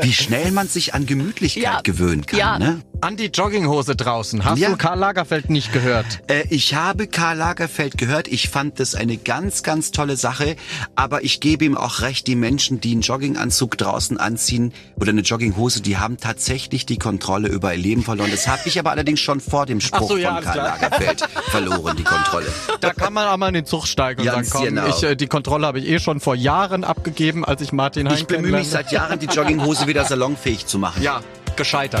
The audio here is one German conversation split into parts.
wie schnell man sich an Gemütlichkeit Ja. gewöhnen kann. Ja. Ne? An die Jogginghose draußen. Hast Ja. du Karl Lagerfeld nicht gehört? Äh, ich habe Karl Lagerfeld gehört. Ich fand das eine ganz, ganz tolle Sache. Aber ich gebe ihm auch recht, die Menschen, die einen Jogginganzug draußen anziehen oder eine Jogginghose, die haben tatsächlich die Kontrolle über ihr Leben verloren. Das habe ich aber allerdings schon vor dem Spruch so, ja, von Karl klar. Lagerfeld verloren, die Kontrolle. Da kann man auch mal in den Zug steigen und Ganz sagen, komm, genau. ich, äh, die Kontrolle habe ich eh schon vor Jahren abgegeben, als ich Martin Hein Ich bemühe mich seit Jahren, die Jogginghose wieder salonfähig zu machen. Ja, gescheitert.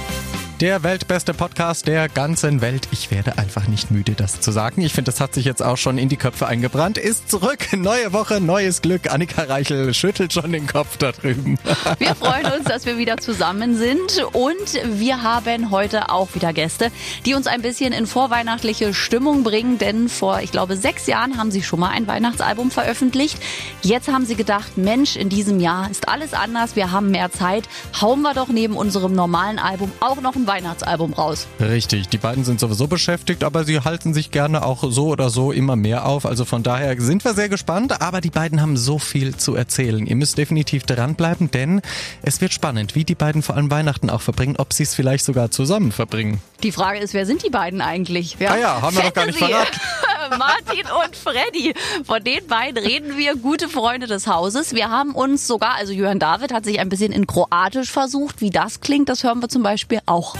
Der weltbeste Podcast der ganzen Welt. Ich werde einfach nicht müde, das zu sagen. Ich finde, das hat sich jetzt auch schon in die Köpfe eingebrannt. Ist zurück. Neue Woche, neues Glück. Annika Reichel schüttelt schon den Kopf da drüben. Wir freuen uns, dass wir wieder zusammen sind und wir haben heute auch wieder Gäste, die uns ein bisschen in vorweihnachtliche Stimmung bringen, denn vor, ich glaube, sechs Jahren haben sie schon mal ein Weihnachtsalbum veröffentlicht. Jetzt haben sie gedacht, Mensch, in diesem Jahr ist alles anders, wir haben mehr Zeit, hauen wir doch neben unserem normalen Album auch noch ein Weihnachtsalbum raus. Richtig, die beiden sind sowieso beschäftigt, aber sie halten sich gerne auch so oder so immer mehr auf. Also von daher sind wir sehr gespannt, aber die beiden haben so viel zu erzählen. Ihr müsst definitiv dranbleiben, denn es wird spannend, wie die beiden vor allem Weihnachten auch verbringen, ob sie es vielleicht sogar zusammen verbringen. Die Frage ist, wer sind die beiden eigentlich? Ah ja, haben wir doch gar nicht Fantasy. Martin und Freddy. Von den beiden reden wir, gute Freunde des Hauses. Wir haben uns sogar, also Jörn David hat sich ein bisschen in Kroatisch versucht. Wie das klingt, das hören wir zum Beispiel auch.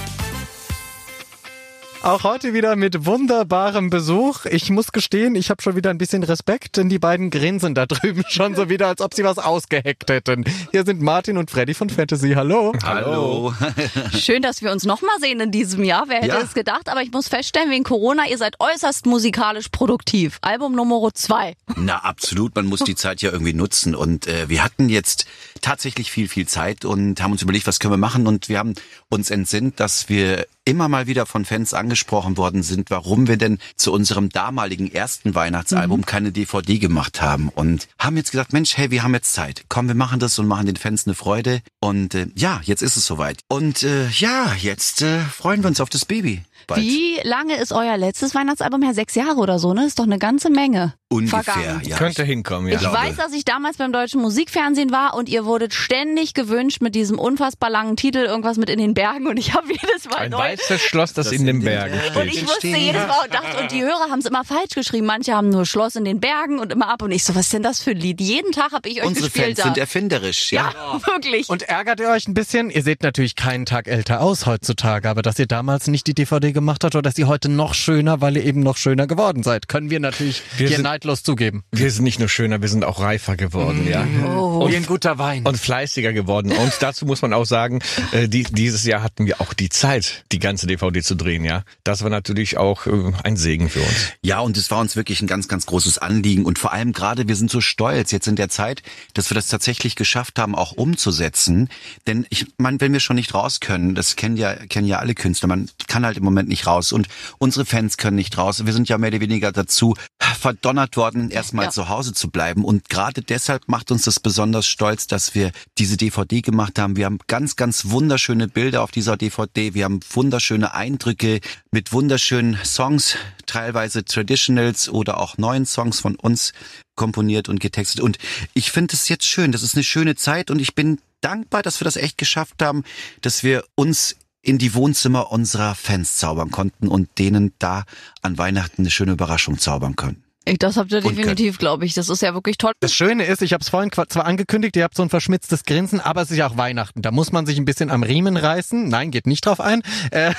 Auch heute wieder mit wunderbarem Besuch. Ich muss gestehen, ich habe schon wieder ein bisschen Respekt, denn die beiden grinsen da drüben schon so wieder, als ob sie was ausgeheckt hätten. Hier sind Martin und Freddy von Fantasy. Hallo. Hallo. Schön, dass wir uns nochmal sehen in diesem Jahr. Wer hätte Ja. es gedacht? Aber ich muss feststellen, wegen Corona, ihr seid äußerst musikalisch produktiv. Album Nummer zwei. Na, absolut. Man muss die Zeit ja irgendwie nutzen. Und äh, wir hatten jetzt tatsächlich viel, viel Zeit und haben uns überlegt, was können wir machen. Und wir haben uns entsinnt, dass wir immer mal wieder von Fans angesprochen worden sind, warum wir denn zu unserem damaligen ersten Weihnachtsalbum keine DVD gemacht haben. Und haben jetzt gesagt, Mensch, hey, wir haben jetzt Zeit. Komm, wir machen das und machen den Fans eine Freude. Und äh, ja, jetzt ist es soweit. Und äh, ja, jetzt äh, freuen wir uns auf das Baby. Bald. Wie lange ist euer letztes Weihnachtsalbum her? Sechs Jahre oder so, ne? Ist doch eine ganze Menge. Ungefähr, vergangen. ja. Könnte hinkommen, ja. Ich weiß, dass ich damals beim deutschen Musikfernsehen war und ihr wurdet ständig gewünscht mit diesem unfassbar langen Titel, irgendwas mit in den Bergen und ich habe jedes Mal Ein neu. weißes Schloss, das, in den Bergen Und steht. ich wusste jedes Mal und dachte, und die Hörer haben es immer falsch geschrieben. Manche haben nur Schloss in den Bergen und immer ab. Und ich so, was ist denn das für ein Lied? Jeden Tag habe ich euch Unsere gespielt Fans da. sind erfinderisch, ja. ja, wirklich. Und ärgert ihr euch ein bisschen? Ihr seht natürlich keinen Tag älter aus heutzutage, aber dass ihr damals nicht die DVD gemacht habt oder dass ihr heute noch schöner, weil ihr eben noch schöner geworden seid, können wir natürlich Wir hier sind- neidlos zugeben. Wir sind nicht nur schöner, wir sind auch reifer geworden, ja. Oh. Wie ein guter Wein. Und fleißiger geworden. Und dazu muss man auch sagen, äh, die, dieses Jahr hatten wir auch die Zeit, die ganze DVD zu drehen, ja. Das war natürlich auch äh, ein Segen für uns. Ja, und es war uns wirklich ein ganz, ganz großes Anliegen. Und vor allem gerade, wir sind so stolz jetzt in der Zeit, dass wir das tatsächlich geschafft haben, auch umzusetzen. Denn ich meine, wenn wir schon nicht raus können, das kennen ja, kennen ja alle Künstler, man kann halt im Moment nicht raus. Und unsere Fans können nicht raus. Wir sind ja mehr oder weniger dazu verdonnert worden, erstmal Ja. zu Hause zu bleiben. Und gerade deshalb macht uns das besonders stolz, dass wir diese DVD gemacht haben. Wir haben ganz, ganz wunderschöne Bilder auf dieser DVD. Wir haben wunderschöne Eindrücke mit wunderschönen Songs, teilweise Traditionals oder auch neuen Songs von uns komponiert und getextet. Und ich finde es jetzt schön. Das ist eine schöne Zeit und ich bin dankbar, dass wir das echt geschafft haben, dass wir uns in die Wohnzimmer unserer Fans zaubern konnten und denen da an Weihnachten eine schöne Überraschung zaubern können. Ich, das habt ihr definitiv, glaube ich. Das ist ja wirklich toll. Das Schöne ist, ich habe es vorhin zwar angekündigt, ihr habt so ein verschmitztes Grinsen, aber es ist ja auch Weihnachten. Da muss man sich ein bisschen am Riemen reißen. Nein, geht nicht drauf ein. Äh,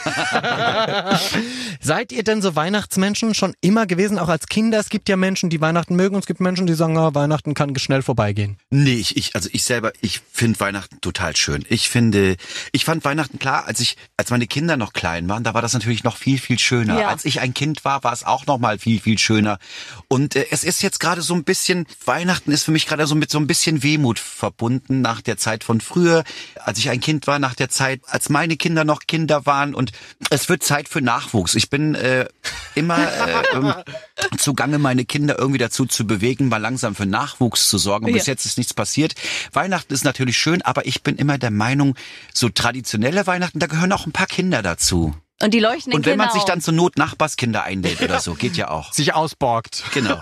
Seid ihr denn so Weihnachtsmenschen schon immer gewesen, auch als Kinder? Es gibt ja Menschen, die Weihnachten mögen und es gibt Menschen, die sagen, ah, Weihnachten kann schnell vorbeigehen. Nee, ich, ich also ich selber, ich finde Weihnachten total schön. Ich finde, ich fand Weihnachten klar, als ich, als meine Kinder noch klein waren, da war das natürlich noch viel, viel schöner. Ja. Als ich ein Kind war, war es auch noch mal viel, viel schöner. Und äh, es ist jetzt gerade so ein bisschen, Weihnachten ist für mich gerade so mit so ein bisschen Wehmut verbunden nach der Zeit von früher, als ich ein Kind war, nach der Zeit, als meine Kinder noch Kinder waren. Und es wird Zeit für Nachwuchs. Ich bin äh, immer äh, ähm, zugange, meine Kinder irgendwie dazu zu bewegen, mal langsam für Nachwuchs zu sorgen. Und bis Ja. jetzt ist nichts passiert. Weihnachten ist natürlich schön, aber ich bin immer der Meinung, so traditionelle Weihnachten, da gehören auch ein paar Kinder dazu. Und die leuchten Und wenn man sich dann zur Not Nachbarskinder einlädt oder so, geht ja auch. Sich ausborgt. Genau.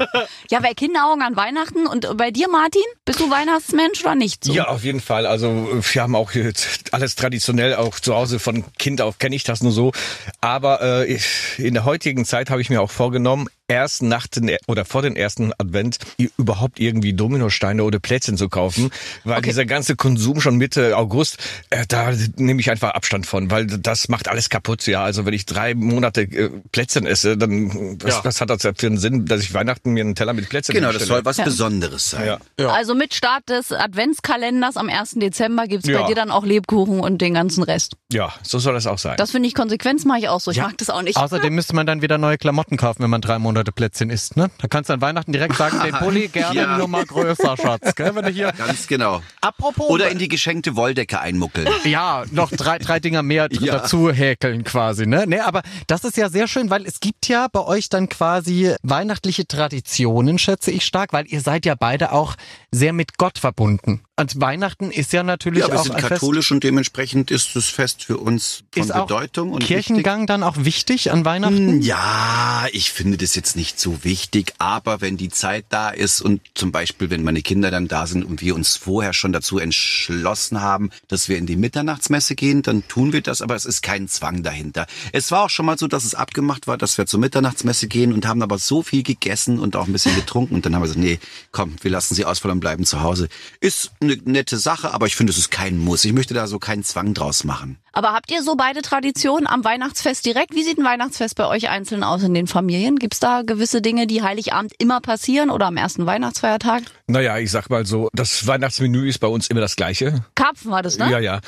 Ja, bei Kinderaugen an Weihnachten. Und bei dir, Martin? Bist du Weihnachtsmensch oder nicht so? Ja, auf jeden Fall. Also wir haben auch jetzt alles traditionell, auch zu Hause von Kind auf kenne ich das nur so. Aber äh, in der heutigen Zeit habe ich mir auch vorgenommen, erst nach den oder vor den ersten Advent überhaupt irgendwie Dominosteine oder Plätzchen zu kaufen, weil dieser ganze Konsum schon Mitte August, äh, da nehme ich einfach Abstand von, weil das macht alles kaputt. Ja, also wenn ich drei Monate äh, Plätzchen esse, dann was, Ja. was hat das für einen Sinn, dass ich Weihnachten mir einen Teller mit Plätzchen Genau, das soll was Besonderes sein. Ja. Also mit Start des Adventskalenders am 1. Dezember gibt's bei Ja. dir dann auch Lebkuchen und den ganzen Rest. ja, so soll das auch sein. Das finde ich konsequent, mache ich auch so. Ich Ja. mag das auch nicht. Außerdem müsste man dann wieder neue Klamotten kaufen, wenn man drei Monate Plätzchen isst. Ne? Da kannst du an Weihnachten direkt sagen, den Pulli gerne Ja. nur mal größer, Schatz. Gell? Wenn du hier Ganz genau. Apropos. Oder in die geschenkte Wolldecke einmuckeln. Ja, noch drei, drei Dinger mehr Ja. dazu häkeln quasi, ne? Nee, aber das ist ja sehr schön, weil es gibt ja bei euch dann quasi weihnachtliche Traditionen, schätze ich stark, weil ihr seid ja beide auch sehr mit Gott verbunden. Und Weihnachten ist ja natürlich Ja, wir auch sind ein Fest. katholisch und dementsprechend ist das Fest für uns von Ist auch Bedeutung wichtig. Kirchengang dann auch wichtig an Weihnachten? Hm, Ja, ich finde das jetzt nicht so wichtig, aber wenn die Zeit da ist und zum Beispiel, wenn meine Kinder dann da sind und wir uns vorher schon dazu entschlossen haben, dass wir in die Mitternachtsmesse gehen, dann tun wir das, aber es ist kein Zwang dahinter. Es war auch schon mal so, dass es abgemacht war, dass wir zur Mitternachtsmesse gehen und haben aber so viel gegessen und auch ein bisschen getrunken und dann haben wir gesagt, nee, komm, wir lassen sie ausfallen und bleiben zu Hause. Ist eine nette Sache, aber ich finde, es ist kein Muss. Ich möchte da so keinen Zwang draus machen. Aber habt ihr so beide Traditionen am Weihnachtsfest direkt? Wie sieht ein Weihnachtsfest bei euch einzeln aus in den Familien? Gibt's da gewisse Dinge, die Heiligabend immer passieren oder am ersten Weihnachtsfeiertag? Naja, ich sag mal so, das Weihnachtsmenü ist bei uns immer das gleiche. Karpfen war das, ne? Ja, ja.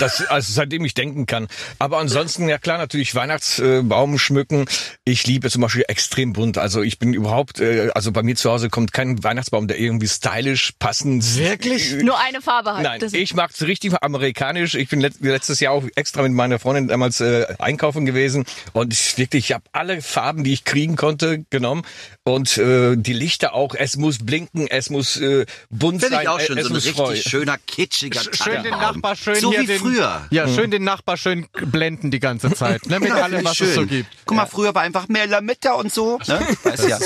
Das, also seitdem ich denken kann. Aber ansonsten, ja klar, natürlich Weihnachtsbaum schmücken. Ich liebe zum Beispiel extrem bunt. Also ich bin überhaupt, äh, also bei mir zu Hause kommt kein Weihnachtsbaum, der irgendwie stylisch, passend. Wirklich? Nur eine Farbe halt. Nein, Das- ich mag's richtig amerikanisch. Ich bin let letztes Jahr auch extra mit meiner Freundin damals äh, einkaufen gewesen und ich, wirklich, ich habe alle Farben, die ich kriegen konnte, genommen und äh, die Lichter auch. Es muss blinken, es muss äh, bunt Finde sein, ich auch äh, schön, es so ein muss richtig freuen. schöner, kitschiger Schön den. Nachbar schön So hier wie den, früher. Ja, schön den Nachbar schön blenden die ganze Zeit, ne? Mit allem, was es so gibt. Guck mal, früher war einfach mehr Lametta und so. Ne? Weißt ja.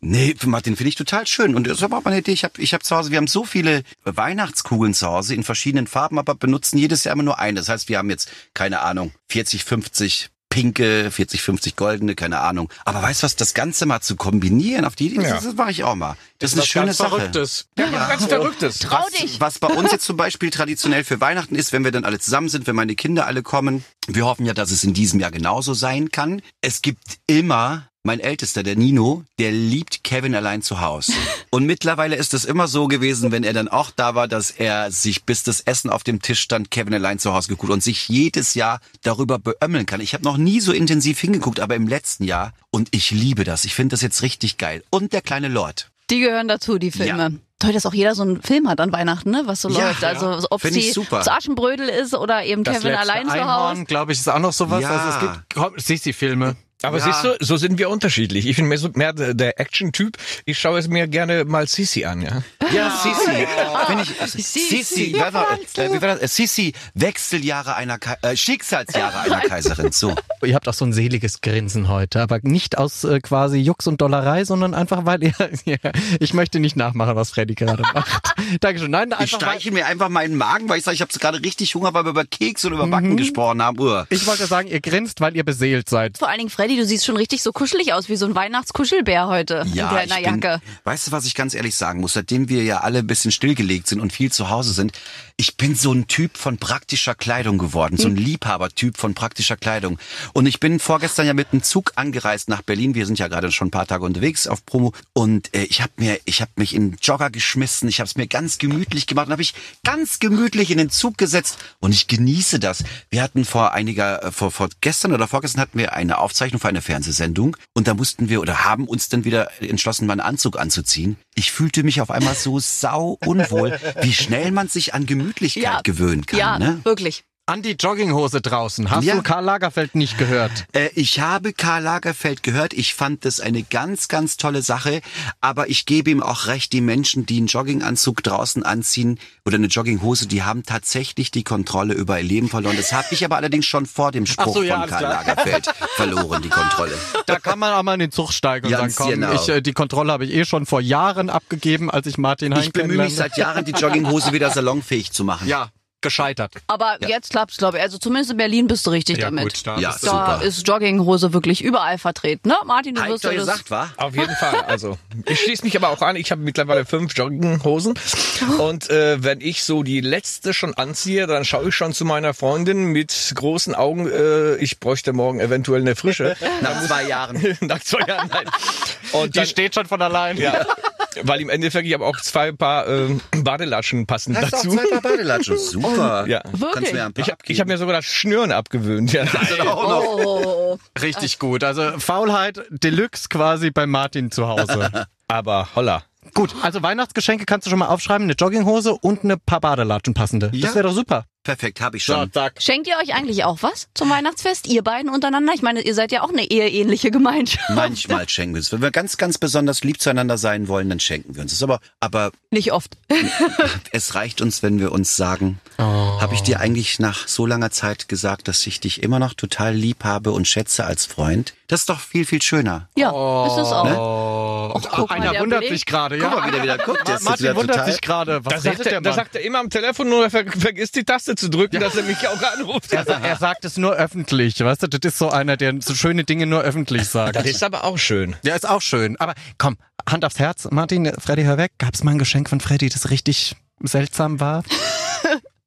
Nee, Martin, finde ich total schön. Und das war auch meine Idee. Ich habe ich hab zu Hause, wir haben so viele Weihnachtskugeln zu Hause in verschiedenen Farben, aber benutzen jedes Jahr immer nur eine. Das heißt, wir haben jetzt, keine Ahnung, 40, 50 pinke, 40, 50 goldene, keine Ahnung. Aber weißt du was, das Ganze mal zu kombinieren, auf die Idee, Ja. das, das mache ich auch mal. Das ist eine Was schöne ganz Sache. Verrücktes. Ja, was ganz Verrücktes. Trau was, dich. was bei uns jetzt zum Beispiel traditionell für Weihnachten ist, wenn wir dann alle zusammen sind, wenn meine Kinder alle kommen. Wir hoffen ja, dass es in diesem Jahr genauso sein kann. Es gibt immer mein Ältester, der Nino, der liebt Kevin allein zu Hause. Und mittlerweile ist es immer so gewesen, wenn er dann auch da war, dass er sich, bis das Essen auf dem Tisch stand, Kevin allein zu Hause geguckt und sich jedes Jahr darüber beömmeln kann. Ich habe noch nie so intensiv hingeguckt, aber im letzten Jahr. Und ich liebe das. Ich finde das jetzt richtig geil. Und der kleine Lord. Die gehören dazu, die Filme. Toll, dass auch jeder so einen Film hat an Weihnachten, ne? Was so Ja, läuft. Also ob sie super. zu Aschenbrödel ist oder eben Das Kevin allein zu Einhorn, Hause. glaube ich, ist auch noch sowas. Ja. Also es gibt komm, Sissi-Filme. Aber Ja. siehst du, so sind wir unterschiedlich. Ich bin mehr, so, mehr der, Action-Typ. Ich schaue es mir gerne mal Sisi an, ja. Ja, Sisi. Wenn ich, Sisi, Sisi, war, äh, wie war das? Äh, Sisi, Wechseljahre einer, äh, Schicksalsjahre einer Kaiserin. So. Ihr habt auch so ein seliges Grinsen heute, aber nicht aus äh, quasi Jux und Dollerei, sondern einfach, weil ihr, ja, ich möchte nicht nachmachen, was Freddy gerade macht. Dankeschön. Nein, Ich einfach weil, streiche mir einfach meinen Magen, weil ich sage, ich habe gerade richtig Hunger, weil wir über Keks und über Backen gesprochen haben. Uah. ich wollte sagen, ihr grinst, weil ihr beseelt seid. Vor allen Dingen, Freddy, du siehst schon richtig so kuschelig aus, wie so ein Weihnachtskuschelbär heute Ja, in deiner bin, Jacke. weißt du, was ich ganz ehrlich sagen muss? Seitdem wir ja alle ein bisschen stillgelegt sind und viel zu Hause sind, ich bin so ein Typ von praktischer Kleidung geworden, so ein Liebhabertyp von praktischer Kleidung. Und ich bin vorgestern ja mit einem Zug angereist nach Berlin. Wir sind ja gerade schon ein paar Tage unterwegs auf Promo und äh, ich habe mir, ich habe mich in Jogger geschmissen, ich habe es mir ganz gemütlich gemacht und habe ich ganz gemütlich in den Zug gesetzt und ich genieße das. Wir hatten vor einiger, äh, vor, vor gestern oder vorgestern hatten wir eine Aufzeichnung für eine Fernsehsendung und da mussten wir oder haben uns dann wieder entschlossen, mal einen Anzug anzuziehen. Ich fühlte mich auf einmal so sau unwohl, wie schnell man sich an Gemütlichkeit gewöhnen kann. ja, Ne? wirklich. An die Jogginghose draußen. Hast Ja. du Karl Lagerfeld nicht gehört? Äh, ich habe Karl Lagerfeld gehört. Ich fand das eine ganz, ganz tolle Sache. Aber ich gebe ihm auch recht, die Menschen, die einen Jogginganzug draußen anziehen oder eine Jogginghose, die haben tatsächlich die Kontrolle über ihr Leben verloren. Das habe ich aber allerdings schon vor dem Spruch so, ja, von Karl klar. Lagerfeld verloren, die Kontrolle. Da kann man auch mal in den Zug steigen und Ganz sagen, komm, genau. ich, äh, die Kontrolle habe ich eh schon vor Jahren abgegeben, als ich Martin Hein Ich bemühe mich seit Jahren, die Jogginghose wieder salonfähig zu machen. Ja, gescheitert. Aber jetzt klappt's, glaube ich. Also zumindest in Berlin bist du richtig Ja, damit. gut, da Ja, bist du- da ist Jogginghose wirklich überall vertreten, ne? Martin, du Habt wirst ihr ja das... gesagt, war? Auf jeden Fall. Also ich schließe mich aber auch an. Ich habe mittlerweile fünf Jogginghosen und äh, wenn ich so die letzte schon anziehe, dann schaue ich schon zu meiner Freundin mit großen Augen. Äh, ich bräuchte morgen eventuell eine frische. Nach zwei Jahren. Nach zwei Jahren. Nein. Und Die dann, steht schon von allein. ja, weil im Endeffekt ich habe auch zwei Paar ähm, Badelatschen passend Hast du auch dazu. zwei Paar Badelatschen? Super. Ja. Kannst mir ein paar Ich, hab- ich habe mir sogar das Schnüren abgewöhnt. Ja. Oh, Richtig gut. Also Faulheit Deluxe quasi bei Martin zu Hause. Aber holla. gut, also Weihnachtsgeschenke kannst du schon mal aufschreiben. Eine Jogginghose und eine paar Badelatschen passende. Ja. Das wäre doch super. Perfekt, habe ich schon. zack. Schenkt ihr euch eigentlich auch was zum Weihnachtsfest? Ihr beiden untereinander? Ich meine, ihr seid ja auch eine eheähnliche Gemeinschaft. Manchmal schenken wir uns. Wenn wir ganz, ganz besonders lieb zueinander sein wollen, dann schenken wir uns es. Aber, aber Nicht oft. es reicht uns, wenn wir uns sagen, habe ich dir eigentlich nach so langer Zeit gesagt, dass ich dich immer noch total lieb habe und schätze als Freund? Das ist doch viel, viel schöner. Ja, ist es auch. Oh, Och, guck mal, einer der wundert sich gerade. Ja. Guck mal, wie der wieder guckt. Der ist Martin wieder wundert total- sich gerade. Was Da sagt sagt, der er, da Mann? sagt er immer am Telefon nur, er ver vergisst die Taste zu drücken, dass er mich auch anruft. Er, er sagt es nur öffentlich, weißt du? Das ist so einer, der so schöne Dinge nur öffentlich sagt. Das ist aber auch schön. Ja, ist auch schön. Aber komm, Hand aufs Herz, Martin, Freddy, hör weg. Gab's mal ein Geschenk von Freddy, das richtig seltsam war?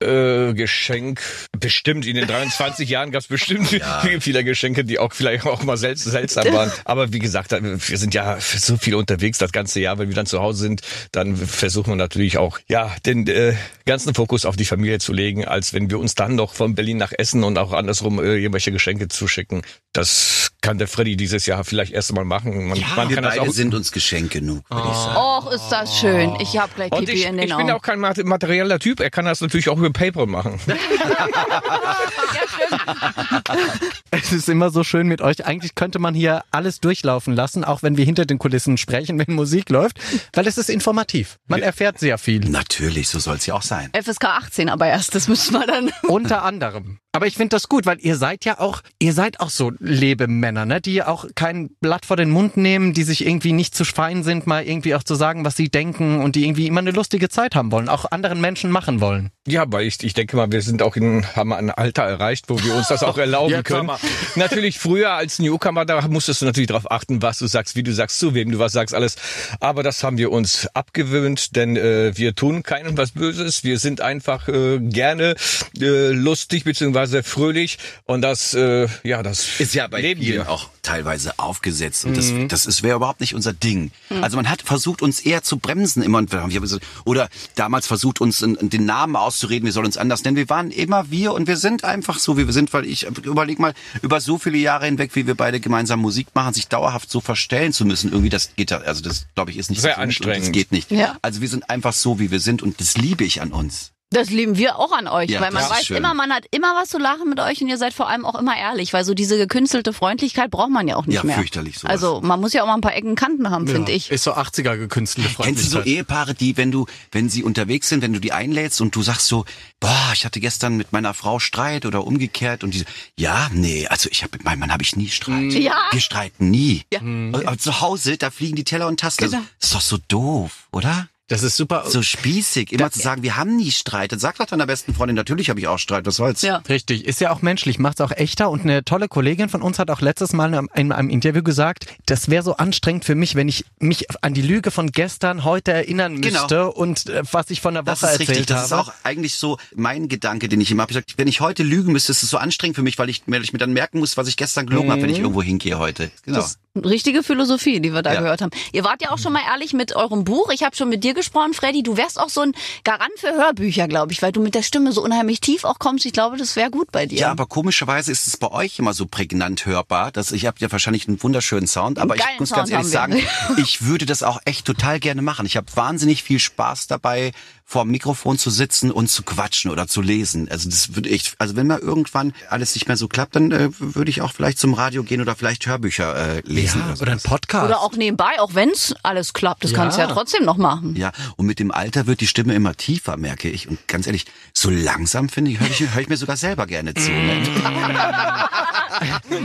Äh, Geschenk. Bestimmt, in den 23 Jahren gab es bestimmt viele Geschenke, die auch vielleicht auch mal sel seltsam waren. Aber wie gesagt, wir sind ja so viel unterwegs das ganze Jahr. Wenn wir dann zu Hause sind, dann versuchen wir natürlich auch, ja, den äh, ganzen Fokus auf die Familie zu legen, als wenn wir uns dann noch von Berlin nach Essen und auch andersrum äh, irgendwelche Geschenke zuschicken. Das kann der Freddy dieses Jahr vielleicht erst mal machen. Man, man Wir kann das beide auch sind uns Geschenk genug, würde ich sagen. Och, ist das schön. Ich hab gleich Pipi ich, in den ich Augen. bin auch kein mat- materieller Typ. Er kann das natürlich auch über PayPal machen. Es ist immer so schön mit euch. Eigentlich könnte man hier alles durchlaufen lassen, auch wenn wir hinter den Kulissen sprechen, wenn Musik läuft, weil es ist informativ. Man erfährt sehr viel. Natürlich, so soll es ja auch sein. FSK 18 aber erst, das müssen wir dann. Unter anderem. Aber ich finde das gut, weil ihr seid ja auch, ihr seid auch so Lebemänner, ne? die auch kein Blatt vor den Mund nehmen, die sich irgendwie nicht zu fein sind, mal irgendwie auch zu sagen, was sie denken und die irgendwie immer eine lustige Zeit haben wollen, auch anderen Menschen machen wollen. Ja, weil ich, ich denke mal, wir sind auch in, haben ein Alter erreicht, wo wir uns das auch erlauben Jetzt können. aber. Natürlich früher als Newcomer, da musstest du natürlich darauf achten, was du sagst, wie du sagst, zu wem du was sagst, alles. Aber das haben wir uns abgewöhnt, denn äh, wir tun keinem was Böses. Wir sind einfach äh, gerne äh, lustig beziehungsweise fröhlich und das, äh, ja, das Ist ja bei leben vielen auch teilweise aufgesetzt und Mhm. das, das ist wäre überhaupt nicht unser Ding. Also man hat versucht uns eher zu bremsen immer und wir haben gesagt, oder damals versucht uns den Namen auszureden, wir sollen uns anders nennen. Wir waren immer wir und wir sind einfach so, wie wir sind, weil ich überleg mal über so viele Jahre hinweg, wie wir beide gemeinsam Musik machen, sich dauerhaft so verstellen zu müssen, irgendwie das geht also das glaube ich ist nicht Sehr anstrengend. Das geht nicht. Ja. Also wir sind einfach so, wie wir sind und das liebe ich an uns. Das lieben wir auch an euch, Ja, weil man weiß schön. immer, man hat immer was zu lachen mit euch und ihr seid vor allem auch immer ehrlich, weil so diese gekünstelte Freundlichkeit braucht man ja auch nicht Ja, mehr. fürchterlich sowas. Also man muss ja auch mal ein paar Ecken Kanten haben, finde ich. Ist so 80er gekünstelte Kennst du so Freundlichkeit. Ehepaare, die, wenn du, wenn sie unterwegs sind, wenn du die einlädst und du sagst so, boah, ich hatte gestern mit meiner Frau Streit oder umgekehrt und die, so, ja, nee, also ich habe mit meinem Mann habe ich nie Streit. Ja. Wir streiten nie. Ja. Aber zu Hause, da fliegen die Teller und Tassen. Genau. Das ist doch so doof, oder? Das ist super. So spießig, immer zu sagen, wir haben nie Streit. Dann sag doch deiner besten Freundin, natürlich habe ich auch Streit, was soll's? Ja. Richtig, ist ja auch menschlich, macht's auch echter und eine tolle Kollegin von uns hat auch letztes Mal in einem- einem Interview gesagt, das wäre so anstrengend für mich, wenn ich mich an die Lüge von gestern heute erinnern Genau. müsste und äh, was ich von der Woche Das ist erzählt richtig. Das habe. ist auch eigentlich so mein Gedanke, den ich immer habe. Ich gesagt, wenn ich heute lügen müsste, ist es so anstrengend für mich, weil ich, weil ich mir dann merken muss, was ich gestern gelogen habe, wenn ich irgendwo hingehe heute. Genau. Das ist richtige Philosophie, die wir da Ja. gehört haben. Ihr wart ja auch schon mal ehrlich mit eurem Buch. Ich habe schon mit dir gesprochen, Freddy. Du wärst auch so ein Garant für Hörbücher, glaube ich, weil du mit der Stimme so unheimlich tief auch kommst. Ich glaube, das wäre gut bei dir. Ja, aber komischerweise ist es bei euch immer so prägnant hörbar. Dass ich habe ja wahrscheinlich einen wunderschönen Sound, aber ich muss ganz Sound ehrlich sagen, ich würde das auch echt total gerne machen. Ich habe wahnsinnig viel Spaß dabei, vor dem Mikrofon zu sitzen und zu quatschen oder zu lesen. Also das würde ich, also wenn mal irgendwann alles nicht mehr so klappt, dann äh, würde ich auch vielleicht zum Radio gehen oder vielleicht Hörbücher äh, lesen. Ja, oder, oder ein. Podcast. Oder auch nebenbei, auch wenn's alles klappt. Das Ja. kannst du ja trotzdem noch machen. Ja, und mit dem Alter wird die Stimme immer tiefer, merke ich. Und ganz ehrlich, so langsam finde ich, höre ich, hör ich mir sogar selber gerne zu. Ne?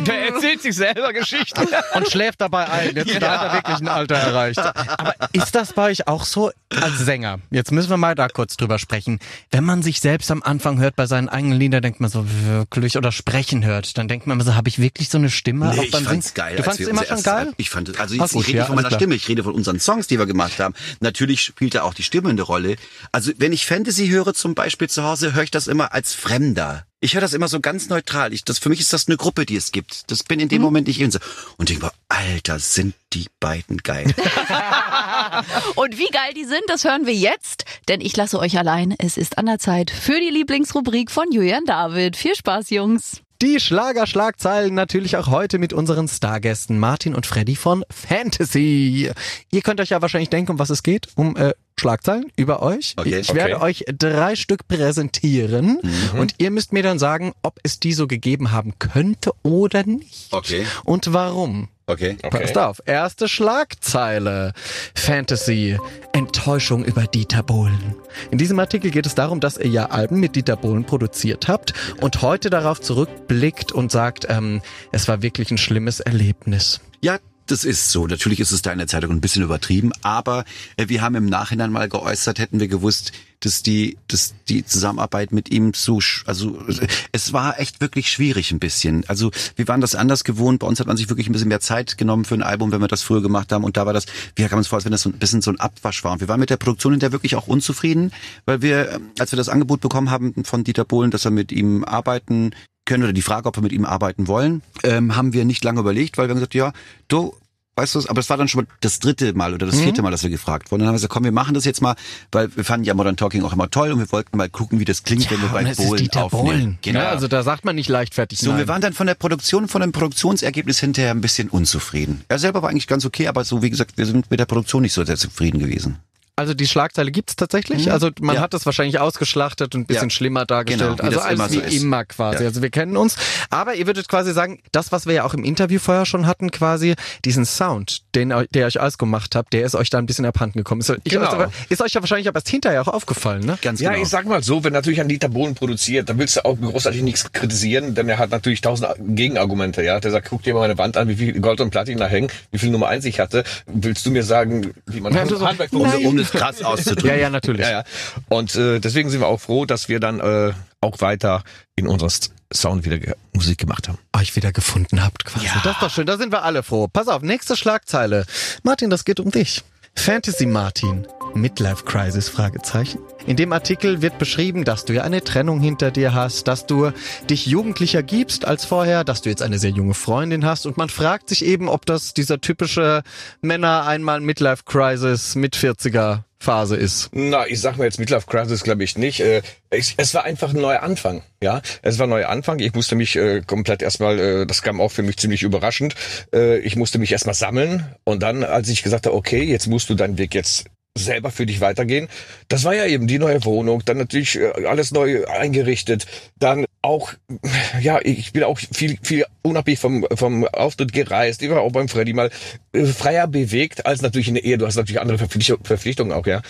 Der erzählt sich selber Geschichten. und schläft dabei ein. Jetzt da hat er wirklich ein Alter erreicht. Aber ist das bei euch auch so als Sänger? Jetzt müssen wir mal da kurz drüber sprechen. Wenn man sich selbst am Anfang hört bei seinen eigenen Liedern, denkt man so wirklich oder sprechen hört, dann denkt man immer so, habe ich wirklich so eine Stimme? Nee, auch ich beim fand's Singen? geil. Du fandst es immer schon geil? Ich fand es, also jetzt, gut, ich rede ja, nicht von meiner. Stimme, ich rede von unseren Songs, die wir gemacht haben. Natürlich spielt da auch die Stimme eine Rolle. Also wenn ich Fantasy höre zum Beispiel zu Hause, höre ich das immer als Fremder. Ich höre das immer so ganz neutral. Ich, das, für mich ist das eine Gruppe, die es gibt. Das bin in dem Moment nicht ich. Und so- Und denke mir, Alter, sind die beiden geil. Und wie geil die sind, das hören wir jetzt, denn ich lasse euch allein. Es ist an der Zeit für die Lieblingsrubrik von Julian David. Viel Spaß, Jungs. Die Schlager-Schlagzeilen natürlich auch heute mit unseren Stargästen Martin und Freddy von Fantasy. Ihr könnt euch ja wahrscheinlich denken, um was es geht. Um äh, Schlagzeilen über euch. Okay. Ich werde euch drei Stück präsentieren Mhm. und ihr müsst mir dann sagen, ob es die so gegeben haben könnte oder nicht. Okay. Und warum. Okay. Passt auf. Erste Schlagzeile. Fantasy. Enttäuschung über Dieter Bohlen. In diesem Artikel geht es darum, dass ihr ja Alben mit Dieter Bohlen produziert habt und heute darauf zurückblickt und sagt, ähm, es war wirklich ein schlimmes Erlebnis. Ja, das ist so. Natürlich ist es da in der Zeitung ein bisschen übertrieben, aber äh, wir haben im Nachhinein mal geäußert, hätten wir gewusst, dass die, dass die Zusammenarbeit mit ihm so, also äh, es war echt wirklich schwierig ein bisschen. Also wir waren das anders gewohnt. Bei uns hat man sich wirklich ein bisschen mehr Zeit genommen für ein Album, wenn wir das früher gemacht haben. Und da war das, wir haben uns vor, als wenn das so ein bisschen so ein Abwasch war. Und wir waren mit der Produktion hinterher wirklich auch unzufrieden, weil wir, ähm, als wir das Angebot bekommen haben von Dieter Bohlen, dass wir mit ihm arbeiten können oder die Frage, ob wir mit ihm arbeiten wollen, ähm, haben wir nicht lange überlegt, weil wir haben gesagt, ja, du, weißt du, aber es war dann schon mal das dritte Mal oder das vierte Mal, dass wir gefragt wurden. Dann haben wir gesagt, komm, wir machen das jetzt mal, weil wir fanden ja Modern Talking auch immer toll und wir wollten mal gucken, wie das klingt, wenn wir bei Bohlen Dieter aufnehmen. Bohlen. Genau. Ja, also da sagt man nicht leichtfertig So, nein. wir waren dann von der Produktion, von dem Produktionsergebnis hinterher ein bisschen unzufrieden. Er selber war eigentlich ganz okay, aber so wie gesagt, wir sind mit der Produktion nicht so sehr zufrieden gewesen. Also die Schlagzeile gibt's tatsächlich. Mhm. Also man Ja. hat das wahrscheinlich ausgeschlachtet und ein bisschen Ja. schlimmer dargestellt. Genau, also alles immer so wie ist. immer quasi. Ja. Also wir kennen uns. Aber ihr würdet quasi sagen, das, was wir ja auch im Interview vorher schon hatten, quasi diesen Sound, den der ihr euch ausgemacht habt, der ist euch da ein bisschen abhanden gekommen. Ist, Genau. also, ist euch ja wahrscheinlich aber erst hinterher auch aufgefallen, ne? Ganz Ja, genau. ich sag mal so, wenn natürlich ein Dieter Bohlen produziert, dann willst du auch großartig nichts kritisieren, denn er hat natürlich tausend Gegenargumente, ja. Der sagt, guck dir mal meine Wand an, wie viel Gold und Platin da hängen, wie viel Nummer eins ich hatte. Willst du mir sagen, wie man Ja, du so, Handwerk um, um krass auszudrücken. Ja, ja, natürlich. Ja, ja. Und äh, deswegen sind wir auch froh, dass wir dann äh, auch weiter in unserem Sound wieder ge Musik gemacht haben. Euch wieder gefunden habt quasi. Das ist doch schön, da sind wir alle froh. Pass auf, nächste Schlagzeile. Martin, das geht um dich. Fantasy Martin. Midlife Crisis? Fragezeichen. In dem Artikel wird beschrieben, dass du ja eine Trennung hinter dir hast, dass du dich jugendlicher gibst als vorher, dass du jetzt eine sehr junge Freundin hast und man fragt sich eben, ob das dieser typische Männer einmal Midlife Crisis mit 40er Phase ist. Na, ich sag mir jetzt Midlife Crisis, glaube ich nicht. Äh, ich, es war einfach ein neuer Anfang, ja. Es war ein neuer Anfang. Ich musste mich äh, komplett erstmal, äh, das kam auch für mich ziemlich überraschend. Äh, ich musste mich erstmal sammeln und dann, als ich gesagt habe, okay, jetzt musst du deinen Weg jetzt selber für dich weitergehen. Das war ja eben die neue Wohnung, dann natürlich äh, alles neu eingerichtet, dann auch, ja, ich bin auch viel, viel unabhängig vom, vom Auftritt gereist. Ich war auch beim Freddy mal äh, freier bewegt als natürlich in der Ehe. Du hast natürlich andere Verpflicht- Verpflichtungen auch, ja.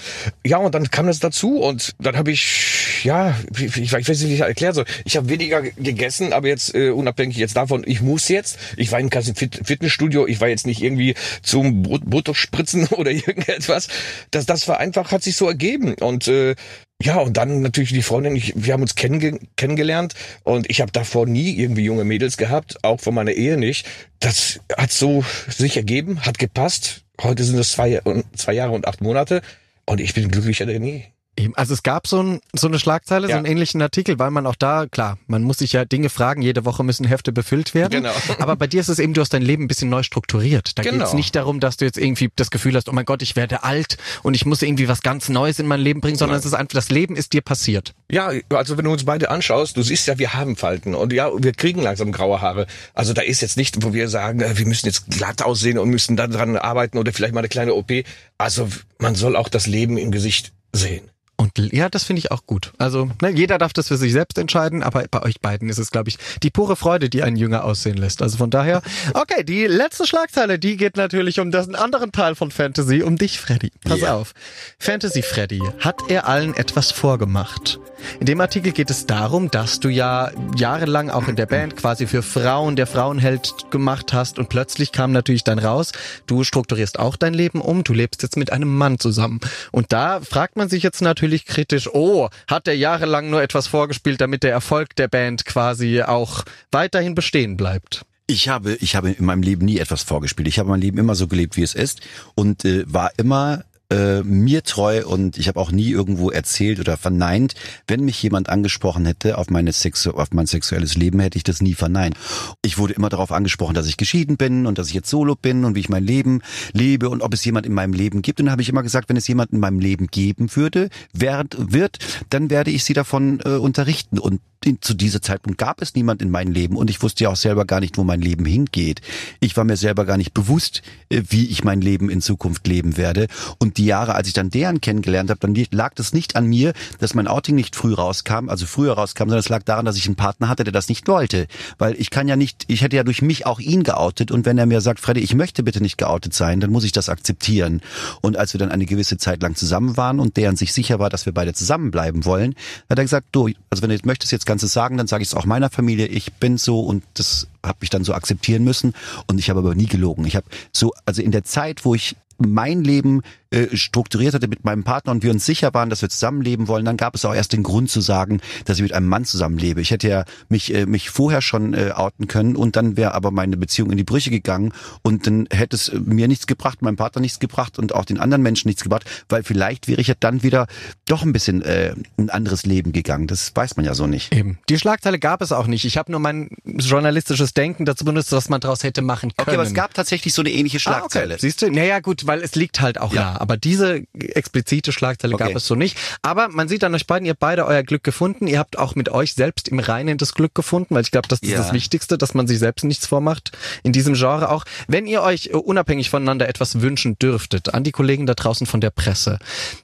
Ja, und dann kam das dazu und dann habe ich, ja, ich, ich weiß nicht, wie ich das erklären soll. Ich habe weniger gegessen, aber jetzt äh, unabhängig jetzt davon, ich muss jetzt. Ich war in Fit Fitnessstudio, ich war jetzt nicht irgendwie zum Brot Botox spritzen oder irgendetwas. Das, das war einfach, hat sich so ergeben und äh, ja, und dann natürlich die Freundin, ich, wir haben uns kennenge kennengelernt und ich habe davor nie irgendwie junge Mädels gehabt, auch von meiner Ehe nicht. Das hat so sich ergeben, hat gepasst. Heute sind es zwei, zwei Jahre und acht Monate und ich bin glücklicher denn nie. Eben, Also es gab so, ein, so eine Schlagzeile, so Ja. einen ähnlichen Artikel, weil man auch da, klar, man muss sich ja Dinge fragen, jede Woche müssen Hefte befüllt werden. Genau. Aber bei dir ist es eben, du hast dein Leben ein bisschen neu strukturiert. Da Genau. geht's nicht darum, dass du jetzt irgendwie das Gefühl hast, oh mein Gott, ich werde alt und ich muss irgendwie was ganz Neues in mein Leben bringen, sondern es ist einfach, das Leben ist dir passiert. Ja, also wenn du uns beide anschaust, du siehst ja, wir haben Falten und ja, wir kriegen langsam graue Haare. Also da ist jetzt nicht, wo wir sagen, äh, wir müssen jetzt glatt aussehen und müssen daran arbeiten oder vielleicht mal eine kleine OP. Also man soll auch das Leben im Gesicht sehen. Ja, das finde ich auch gut. Also ne, jeder darf das für sich selbst entscheiden, aber bei euch beiden ist es, glaube ich, die pure Freude, die einen jünger aussehen lässt. Also von daher, okay, die letzte Schlagzeile, die geht natürlich um den anderen Teil von Fantasy, um dich, Freddy. Pass Ja. auf. Fantasy Freddy, hat er allen etwas vorgemacht? In dem Artikel geht es darum, dass du ja jahrelang auch in der Band quasi für Frauen der Frauenheld gemacht hast und plötzlich kam natürlich dann raus, du strukturierst auch dein Leben um, du lebst jetzt mit einem Mann zusammen. Und da fragt man sich jetzt natürlich kritisch, oh, hat er jahrelang nur etwas vorgespielt, damit der Erfolg der Band quasi auch weiterhin bestehen bleibt? Ich habe, ich habe in meinem Leben nie etwas vorgespielt. Ich habe mein Leben immer so gelebt, wie es ist und äh, war immer äh, mir treu und ich habe auch nie irgendwo erzählt oder verneint, wenn mich jemand angesprochen hätte auf meine Sexu auf mein sexuelles Leben, hätte ich das nie verneint. Ich wurde immer darauf angesprochen, dass ich geschieden bin und dass ich jetzt solo bin und wie ich mein Leben lebe und ob es jemand in meinem Leben gibt. Und dann habe ich immer gesagt, wenn es jemand in meinem Leben geben würde, werd, wird, dann werde ich sie davon äh, unterrichten. Und zu dieser Zeitpunkt gab es niemand in meinem Leben und ich wusste ja auch selber gar nicht, wo mein Leben hingeht. Ich war mir selber gar nicht bewusst, äh, wie ich mein Leben in Zukunft leben werde. Und die Jahre, als ich dann deren kennengelernt habe, dann lag das nicht an mir, dass mein Outing nicht früh rauskam, also früher rauskam, sondern es lag daran, dass ich einen Partner hatte, der das nicht wollte. Weil ich kann ja nicht, ich hätte ja durch mich auch ihn geoutet und wenn er mir sagt, Freddy, ich möchte bitte nicht geoutet sein, dann muss ich das akzeptieren. Und als wir dann eine gewisse Zeit lang zusammen waren und deren sich sicher war, dass wir beide zusammenbleiben wollen, hat er gesagt, du, also wenn du jetzt möchtest jetzt Ganzes sagen, dann sage ich es auch meiner Familie, ich bin so und das habe ich dann so akzeptieren müssen und ich habe aber nie gelogen. Ich habe so, also in der Zeit, wo ich mein Leben äh, strukturiert hatte mit meinem Partner und wir uns sicher waren, dass wir zusammenleben wollen, dann gab es auch erst den Grund zu sagen, dass ich mit einem Mann zusammenlebe. Ich hätte ja mich äh, mich vorher schon äh, outen können und dann wäre aber meine Beziehung in die Brüche gegangen und dann hätte es äh, mir nichts gebracht, meinem Partner nichts gebracht und auch den anderen Menschen nichts gebracht, weil vielleicht wäre ich ja dann wieder doch ein bisschen äh, ein anderes Leben gegangen. Das weiß man ja so nicht. Eben. Die Schlagzeile gab es auch nicht. Ich habe nur mein journalistisches Denken dazu benutzt, was man daraus hätte machen können. Okay, aber es gab tatsächlich so eine ähnliche Ah, Schlagzeile. okay. Siehst du? Naja, gut, weil es liegt halt auch Ja. nah. Aber diese explizite Schlagzeile Okay. gab es so nicht. Aber man sieht an euch beiden, ihr habt beide euer Glück gefunden. Ihr habt auch mit euch selbst im Reinen das Glück gefunden, weil ich glaube, das ist Ja. das Wichtigste, dass man sich selbst nichts vormacht in diesem Genre auch. Wenn ihr euch äh, unabhängig voneinander etwas wünschen dürftet, an die Kollegen da draußen von der Presse,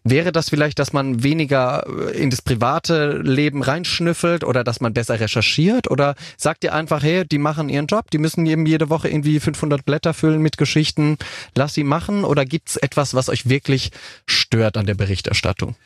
wäre das vielleicht, dass man weniger äh, in das private Leben reinschnüffelt oder dass man besser recherchiert oder sagt ihr einfach, hey, die machen ihren Job, die müssen eben jede Woche irgendwie 500 Blätter füllen mit Geschichten, lass sie machen oder gibt's etwas, was euch wirklich stört an der Berichterstattung?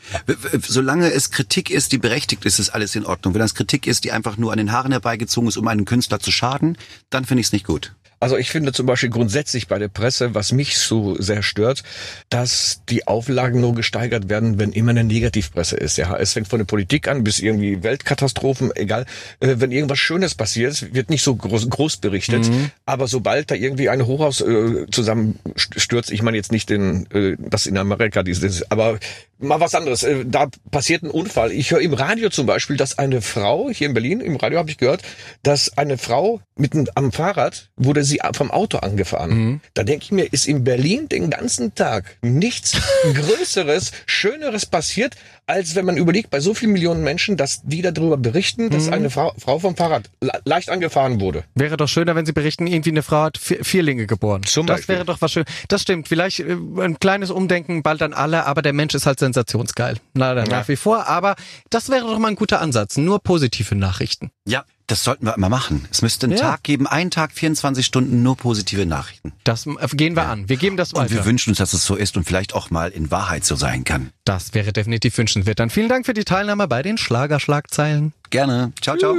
Solange es Kritik ist, die berechtigt ist, ist alles in Ordnung. Wenn das Kritik ist, die einfach nur an den Haaren herbeigezogen ist, um einen Künstler zu schaden, dann finde ich es nicht gut. Also ich finde zum Beispiel grundsätzlich bei der Presse, was mich so sehr stört, dass die Auflagen nur gesteigert werden, wenn immer eine Negativpresse ist. Ja, es fängt von der Politik an bis irgendwie Weltkatastrophen, egal. Äh, wenn irgendwas Schönes passiert, wird nicht so groß, groß berichtet. Aber sobald da irgendwie ein Hochhaus äh, zusammenstürzt, ich meine jetzt nicht den, äh, das in Amerika, dieses, aber mal was anderes. Äh, da passiert ein Unfall. Ich höre im Radio zum Beispiel, dass eine Frau hier in Berlin im Radio habe ich gehört, dass eine Frau mitten am Fahrrad wurde sie vom Auto angefahren. Da denke ich mir, ist in Berlin den ganzen Tag nichts Größeres, Schöneres passiert, als wenn man überlegt, bei so vielen Millionen Menschen, dass die darüber berichten, dass eine Frau, Frau vom Fahrrad le- leicht angefahren wurde. Wäre doch schöner, wenn Sie berichten, irgendwie eine Frau hat vier, Vierlinge geboren. Zum das Beispiel. wäre doch was schön. Das stimmt. Vielleicht äh, ein kleines Umdenken bald an alle, aber der Mensch ist halt sensationsgeil. Leider nach wie vor. Aber das wäre doch mal ein guter Ansatz. Nur positive Nachrichten. Ja, das sollten wir immer machen. Es müsste einen Ja. Tag geben, einen Tag, 24 Stunden, nur positive Nachrichten. Das äh, gehen wir an. Wir geben das Und wir weiter. wünschen uns, dass es so ist und vielleicht auch mal in Wahrheit so sein kann. Das wäre definitiv wünschenswert. Dann vielen Dank für die Teilnahme bei den Schlagerschlagzeilen. Gerne. Ciao, ciao.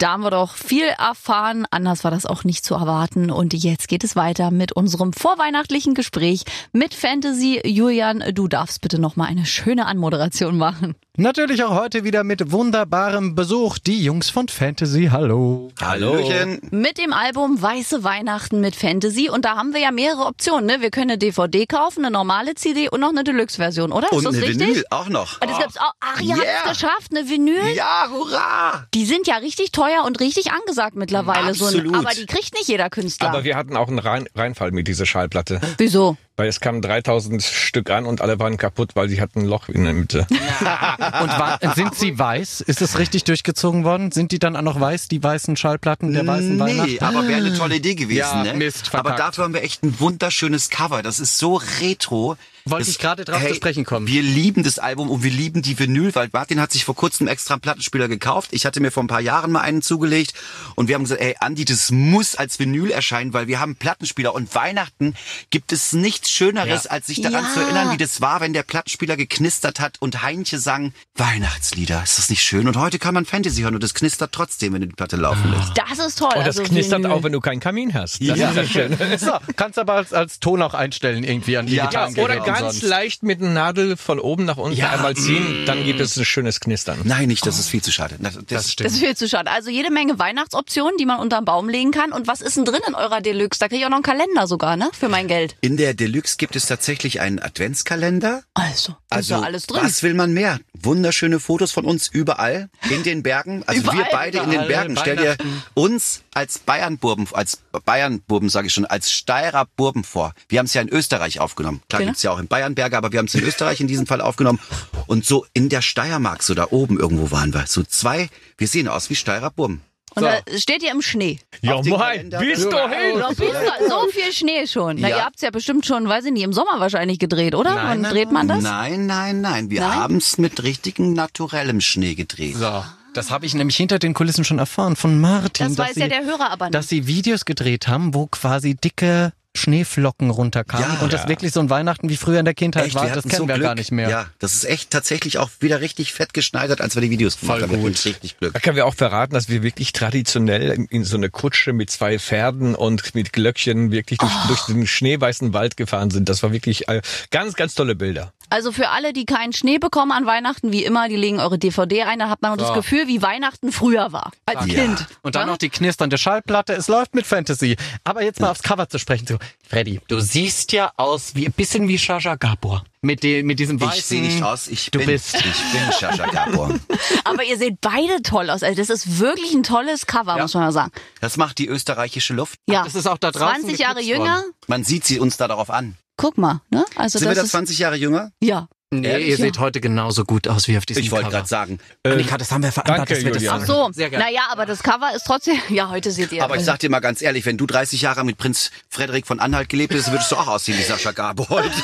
Da haben wir doch viel erfahren. Anders war das auch nicht zu erwarten. Und jetzt geht es weiter mit unserem vorweihnachtlichen Gespräch mit Fantasy. Julian, du darfst bitte noch mal eine schöne Anmoderation machen. Natürlich auch heute wieder mit wunderbarem Besuch. Die Jungs von Fantasy. Hallo. Hallöchen. Mit dem Album Weiße Weihnachten mit Fantasy. Und da haben wir ja mehrere Optionen. Ne? Wir können eine DVD kaufen, eine normale CD und noch eine Deluxe-Version, oder? Und Ist das eine richtig? Vinyl auch noch. Und das gibt's auch. Ach, ihr Yeah. habt's geschafft, eine Vinyl. Ja, hurra! Die sind ja richtig teuer und richtig angesagt mittlerweile. So ein, Absolut. aber die kriegt nicht jeder Künstler. Aber wir hatten auch einen Rein Reinfall mit dieser Schallplatte. Wieso? Weil es kamen 3000 Stück an und alle waren kaputt, weil sie hatten ein Loch in der Mitte. Und war, sind sie weiß? Ist es richtig durchgezogen worden? Sind die dann auch noch weiß, die weißen Schallplatten der weißen nee, Weihnachten? aber wäre eine tolle Idee gewesen, Ja, ne? Mist, aber verkackt. dafür haben wir echt ein wunderschönes Cover. Das ist so retro. Wollte Das- ich gerade drauf zu sprechen kommen. Wir lieben das Album und wir lieben die Vinyl, weil Martin hat sich vor kurzem extra einen Plattenspieler gekauft. Ich hatte mir vor ein paar Jahren mal einen zugelegt und wir haben gesagt, ey Andi, das muss als Vinyl erscheinen, weil wir haben einen Plattenspieler und Weihnachten gibt es nichts Schöneres, als sich daran Ja. zu erinnern, wie das war, wenn der Plattenspieler geknistert hat und Heinche sang Weihnachtslieder. Ist das nicht schön? Und heute kann man Fantasy hören und es knistert trotzdem, wenn du die Platte laufen lässt. Das ist toll. Und das also knistert Vinyl. auch, wenn du keinen Kamin hast. Das Ja. ist ja schön. So, kannst aber als, als Ton auch einstellen irgendwie an Ja, digitalen Oder ganz leicht mit einer Nadel von oben nach unten Ja. einmal ziehen, dann gibt es ein schönes Knistern. Nein, nicht, das ist viel zu schade. Das, das Das ist viel zu schade. Also jede Menge Weihnachtsoptionen, die man unterm Baum legen kann. Und was ist denn drin in eurer Deluxe? Da kriege ich auch noch einen Kalender sogar, ne? Für mein Geld. In der Deluxe gibt es tatsächlich einen Adventskalender. Also, da ist Also, ja alles drin. was will man mehr? Wunderschöne Fotos von uns überall in den Bergen. Also Überall, wir beide in den Bergen. Stell dir uns als Bayernburben, als Bayernburben sage ich schon, als Steirer Burben vor. Wir haben es ja in Österreich aufgenommen. Klar Genau. gibt's ja auch in Bayernberge, aber wir haben es in Österreich in diesem Fall aufgenommen. Und so in der Steiermark, so da oben irgendwo waren wir. So zwei, wir sehen aus wie Steirer Burben. Und da steht ihr im Schnee. Ja, moin, bis dahin. Da bist du- so viel Schnee schon. Na, Ja. ihr habt's ja bestimmt schon, weiß ich nicht, im Sommer wahrscheinlich gedreht, oder? Wann dreht man das? Nein, nein, nein. Wir Nein? haben's mit richtigen naturellem Schnee gedreht. So. Das habe ich nämlich hinter den Kulissen schon erfahren von Martin. Das dass weiß sie, ja der Hörer aber nicht. Dass sie Videos gedreht haben, wo quasi dicke Schneeflocken runterkamen Ja. und das Ja. wirklich so ein Weihnachten wie früher in der Kindheit Echt, war, wir das hatten kennen so wir Glück. gar nicht mehr. Ja, das ist echt tatsächlich auch wieder richtig fett geschneidert, als wir die Videos gemacht Voll haben. Wir gut. Richtig Glück. Da können wir auch verraten, dass wir wirklich traditionell in- in so eine Kutsche mit zwei Pferden und mit Glöckchen wirklich durch, Oh. durch den schneeweißen Wald gefahren sind. Das war wirklich äh, ganz, ganz tolle Bilder. Also für alle, die keinen Schnee bekommen an Weihnachten, wie immer, die legen eure DVD ein, dann hat man das So. Gefühl, wie Weihnachten früher war. Als Ja. Kind. Und dann Ja? noch die knisternde Schallplatte. Es läuft mit Fantasy. Aber jetzt mal aufs Cover zu sprechen. So, Freddy, du siehst ja aus wie ein bisschen wie Shaja Gabor. Mit, dem, mit diesem weißen... Ich sehe nicht aus, ich du bin, bist. ich bin Shasha Gabor. Aber ihr seht beide toll aus. Also das ist wirklich ein tolles Cover, muss man mal sagen. Das macht die österreichische Luft. Ja. das ist auch da draußen 20 Jahre jünger. worden. Man sieht sie uns da darauf an. Guck mal, ne? Also Sind wir da ist 20 Jahre jünger? ja. Nee, Ehrlich? ihr seht heute genauso gut aus wie auf diesem Ich wollte Cover. gerade sagen. Annika, das haben wir vereinbart, Danke, dass wir das Julian. Ach sagen. so. Sehr gerne. Naja, aber das Cover ist trotzdem. Ja, heute seht ihr. Aber ich sag dir mal ganz ehrlich, wenn du 30 Jahre mit Prinz Frederik von Anhalt gelebt hättest, würdest du auch aussehen wie Sascha Gabor heute.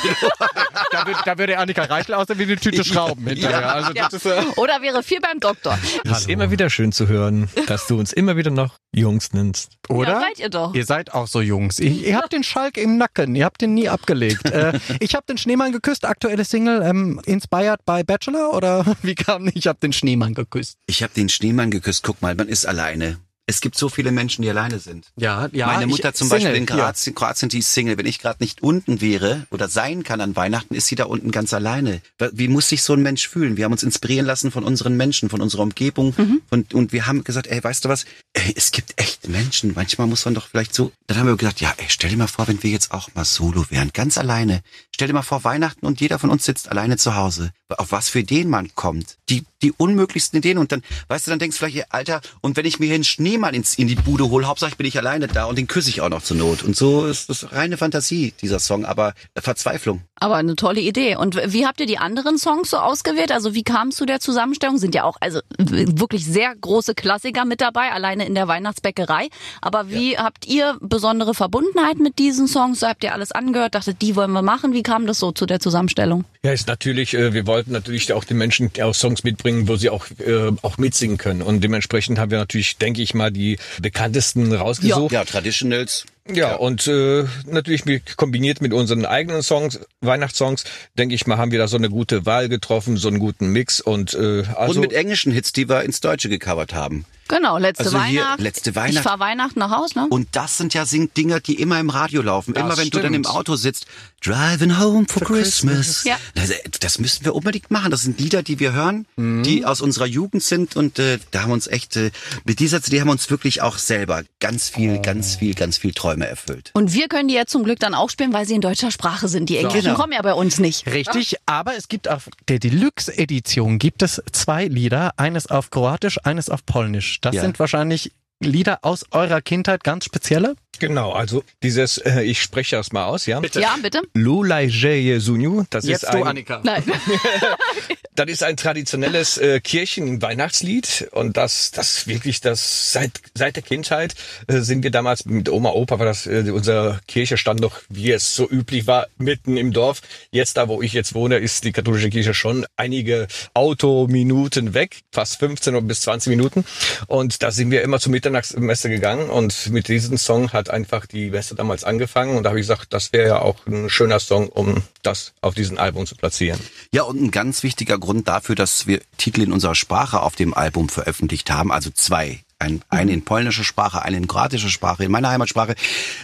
Da, würde, da würde Annika Reichel aussehen wie eine Tüte Schrauben hinterher. Also ja. ist, äh, Oder wäre viel beim Doktor. Es ist immer wieder schön zu hören, dass du uns immer wieder noch Jungs nennst. oder? Ja, seid ihr doch. Ihr seid auch so Jungs. Ihr, ihr habt den Schalk im Nacken. Ihr habt den nie abgelegt. äh, ich habe den Schneemann geküsst. Aktuelle Single, ähm, inspired by Bachelor oder wie kam Ich habe den Schneemann geküsst. Ich habe den Schneemann geküsst. Guck mal, man ist alleine. Es gibt so viele Menschen, die alleine sind. Ja, ja. Meine Mutter ich, zum Single, Beispiel in hier. Kroatien, Kroatien, die ist Single. Wenn ich gerade nicht unten wäre oder sein kann an Weihnachten, ist sie da unten ganz alleine. Wie muss sich so ein Mensch fühlen? Wir haben uns inspirieren lassen von unseren Menschen, von unserer Umgebung. Mhm. Und, und wir haben gesagt, ey, weißt du was? Ey, es gibt echt Menschen. Manchmal muss man doch vielleicht so. Dann haben wir gesagt, ja, ey, stell dir mal vor, wenn wir jetzt auch mal solo wären, ganz alleine. Stell dir mal vor, Weihnachten und jeder von uns sitzt alleine zu Hause. Auf was für Ideen man kommt. Die, die unmöglichsten Ideen. Und dann, weißt du, dann denkst du vielleicht, Alter, und wenn ich mir hier einen Schneemann ins, in die Bude hole, Hauptsache ich bin nicht alleine da und den küsse ich auch noch zur Not. Und so ist das reine Fantasie, dieser Song, aber Verzweiflung. Aber eine tolle Idee. Und wie habt ihr die anderen Songs so ausgewählt? Also wie kam es zu der Zusammenstellung? Sind ja auch also wirklich sehr große Klassiker mit dabei, alleine in der Weihnachtsbäckerei. Aber wie habt ihr besondere Verbundenheit mit diesen Songs? Habt ihr alles angehört? Dachtet, die wollen wir machen? Wie kam das so zu der Zusammenstellung? Ja, ist natürlich, äh, wir wollten natürlich auch den Menschen auch Songs mitbringen, wo sie auch, äh, auch mitsingen können. Und dementsprechend haben wir natürlich, denke ich mal, die bekanntesten rausgesucht. Ja, Traditionals. Ja, und äh, natürlich mit, kombiniert mit unseren eigenen Songs, Weihnachtssongs, denke ich mal, haben wir da so eine gute Wahl getroffen, so einen guten Mix und äh, also und mit englischen Hits, die wir ins Deutsche gecovert haben. Genau, letzte Also hier, Weihnacht. letzte Ich Weihnacht. fahr Weihnachten nach Haus, ne? Und das sind ja Dinger, die immer im Radio laufen. Das immer wenn du dann im stimmt. Auto sitzt. Driving home for, Christmas. Ja. Das, das müssen wir unbedingt machen. Das sind Lieder, die wir hören, die aus unserer Jugend sind. Und äh, da haben wir uns echt, äh, mit dieser CD haben wir uns wirklich auch selber ganz viel, ganz viel, ganz viel Träume erfüllt. Und wir können die jetzt zum Glück dann auch spielen, weil sie in deutscher Sprache sind. Die Englischen Genau. kommen ja bei uns nicht. Richtig, aber es gibt auf der Deluxe-Edition gibt es zwei Lieder, eines auf Kroatisch, eines auf Polnisch. Das Ja. sind wahrscheinlich Lieder aus eurer Kindheit, ganz spezielle? Genau, also dieses, äh, ich spreche das mal aus, ja? Ja, bitte. Lulai Jeje Sunyu, das Jetzt ist du, ein, Annika. Nein. das ist ein traditionelles äh, Kirchen-Weihnachtslied und das, das wirklich, das seit seit der Kindheit äh, sind wir damals mit Oma Opa war das äh, unser Kirche stand noch, wie es so üblich war, mitten im Dorf. Jetzt da, wo ich jetzt wohne, ist die katholische Kirche schon einige Autominuten weg, fast 15 bis 20 Minuten und da sind wir immer zur Mitternachtsmesse gegangen und mit diesem Song hat einfach die Messe damals angefangen und da habe ich gesagt, das wäre ja auch ein schöner Song, um das auf diesem Album zu platzieren. Ja, und ein ganz wichtiger Grund dafür, dass wir Titel in unserer Sprache auf dem Album veröffentlicht haben, also zwei. Ein, einen in polnischer Sprache, einen in kroatischer Sprache, in meiner Heimatsprache,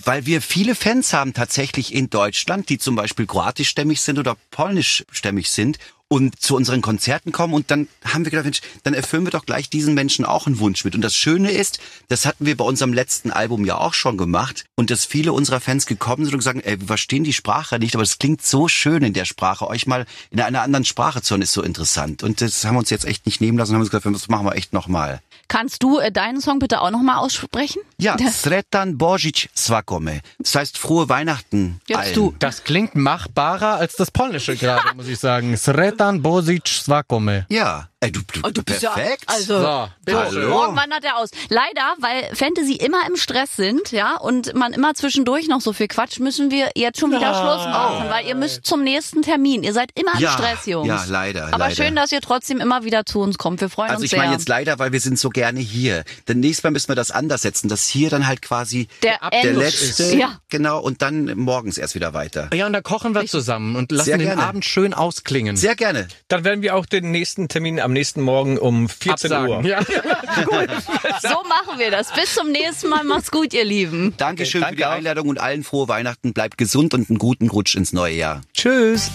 weil wir viele Fans haben tatsächlich in Deutschland, die zum Beispiel kroatischstämmig sind oder polnischstämmig sind und zu unseren Konzerten kommen und dann haben wir gedacht, Mensch, dann erfüllen wir doch gleich diesen Menschen auch einen Wunsch mit. Und das Schöne ist, das hatten wir bei unserem letzten Album ja auch schon gemacht und dass viele unserer Fans gekommen sind und gesagt, ey, wir verstehen die Sprache nicht, aber es klingt so schön in der Sprache. Euch mal in einer anderen Sprache zu hören ist so interessant. Und das haben wir uns jetzt echt nicht nehmen lassen und haben uns gesagt, das machen wir echt nochmal. Kannst du äh, deinen Song bitte auch nochmal aussprechen? Ja, Sretan Božić Svakome. Das heißt frohe Weihnachten. Jetzt allen. du. Das klingt machbarer als das Polnische gerade, muss ich sagen. Sretan Bozic Swakome. Ja. Ey, du, du, Oh, du bist ja- perfekt. also- So, bitte schön. Morgen wandert er aus. Leider, weil Fantasy immer im Stress sind, ja, und man immer zwischendurch noch so viel quatscht, müssen wir jetzt schon wieder Schluss machen, weil ihr müsst zum nächsten Termin. Ihr seid immer im Ja, Stress, Jungs. ja, leider, Aber leider. schön, dass ihr trotzdem immer wieder zu uns kommt. Wir freuen Also uns ich sehr. meine jetzt leider, weil wir sind so gerne hier. Denn nächstes Mal müssen wir das anders setzen, dass hier dann halt quasi Der der letzte, Ja. genau, und dann morgens erst wieder weiter. Ja, und da kochen wir zusammen und lassen Sehr den gerne. Abend schön ausklingen. Sehr gerne. Dann werden wir auch den nächsten Termin am nächsten Morgen um 14 Uhr. Absagen. Ja. so machen wir das. Bis zum nächsten Mal. Macht's gut, ihr Lieben. Dankeschön Okay, für die danke auch. Einladung und allen frohe Weihnachten. Bleibt gesund und einen guten Rutsch ins neue Jahr. Tschüss.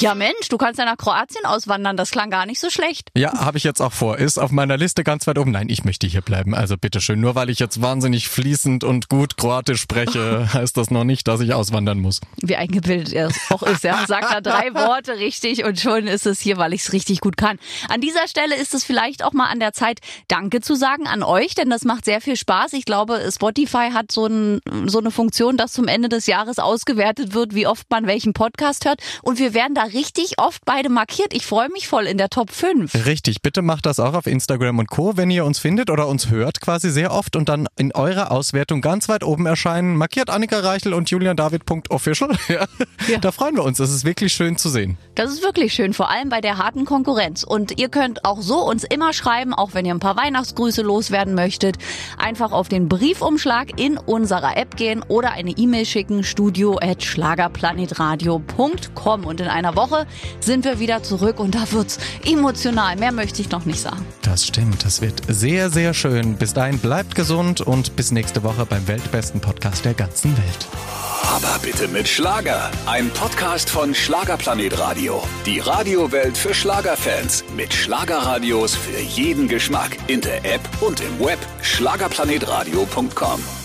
Ja, Mensch, du kannst ja nach Kroatien auswandern. Das klang gar nicht so schlecht. Ja, habe ich jetzt auch vor. Ist auf meiner Liste ganz weit oben. Nein, ich möchte hier bleiben. Also bitteschön. Nur weil ich jetzt wahnsinnig fließend und gut Kroatisch spreche, heißt das noch nicht, dass ich auswandern muss. Wie eingebildet er es auch ist. Ja. Sagt da drei Worte richtig und schon ist es hier, weil ich es richtig gut kann. An dieser Stelle ist es vielleicht auch mal an der Zeit, Danke zu sagen an euch, denn das macht sehr viel Spaß. Ich glaube, Spotify hat so, ein, so eine Funktion, dass zum Ende des Jahres ausgewertet wird, wie oft man welchen Podcast hört. Und wir werden da richtig oft beide markiert. Ich freue mich voll in der Top 5. Richtig, bitte macht das auch auf Instagram und Co., wenn ihr uns findet oder uns hört quasi sehr oft und dann in eurer Auswertung ganz weit oben erscheinen. Markiert Annika Reichel und juliandavid.official. Ja. Ja. Da freuen wir uns. Das ist wirklich schön zu sehen. Das ist wirklich schön, vor allem bei der harten Konkurrenz. Und ihr könnt auch so uns immer schreiben, auch wenn ihr ein paar Weihnachtsgrüße loswerden möchtet. Einfach auf den Briefumschlag in unserer App gehen oder eine E-Mail schicken, studio at schlagerplanetradio.com. Und in einer Woche sind wir wieder zurück und da wird's emotional. Mehr möchte ich noch nicht sagen. Das stimmt. Das wird sehr, sehr schön. Bis dahin bleibt gesund und bis nächste Woche beim weltbesten Podcast der ganzen Welt. Aber bitte mit Schlager. Ein Podcast von Schlagerplanet Radio. Die Radiowelt für Schlagerfans. Mit Schlagerradios für jeden Geschmack. In der App und im Web. Schlagerplanetradio.com.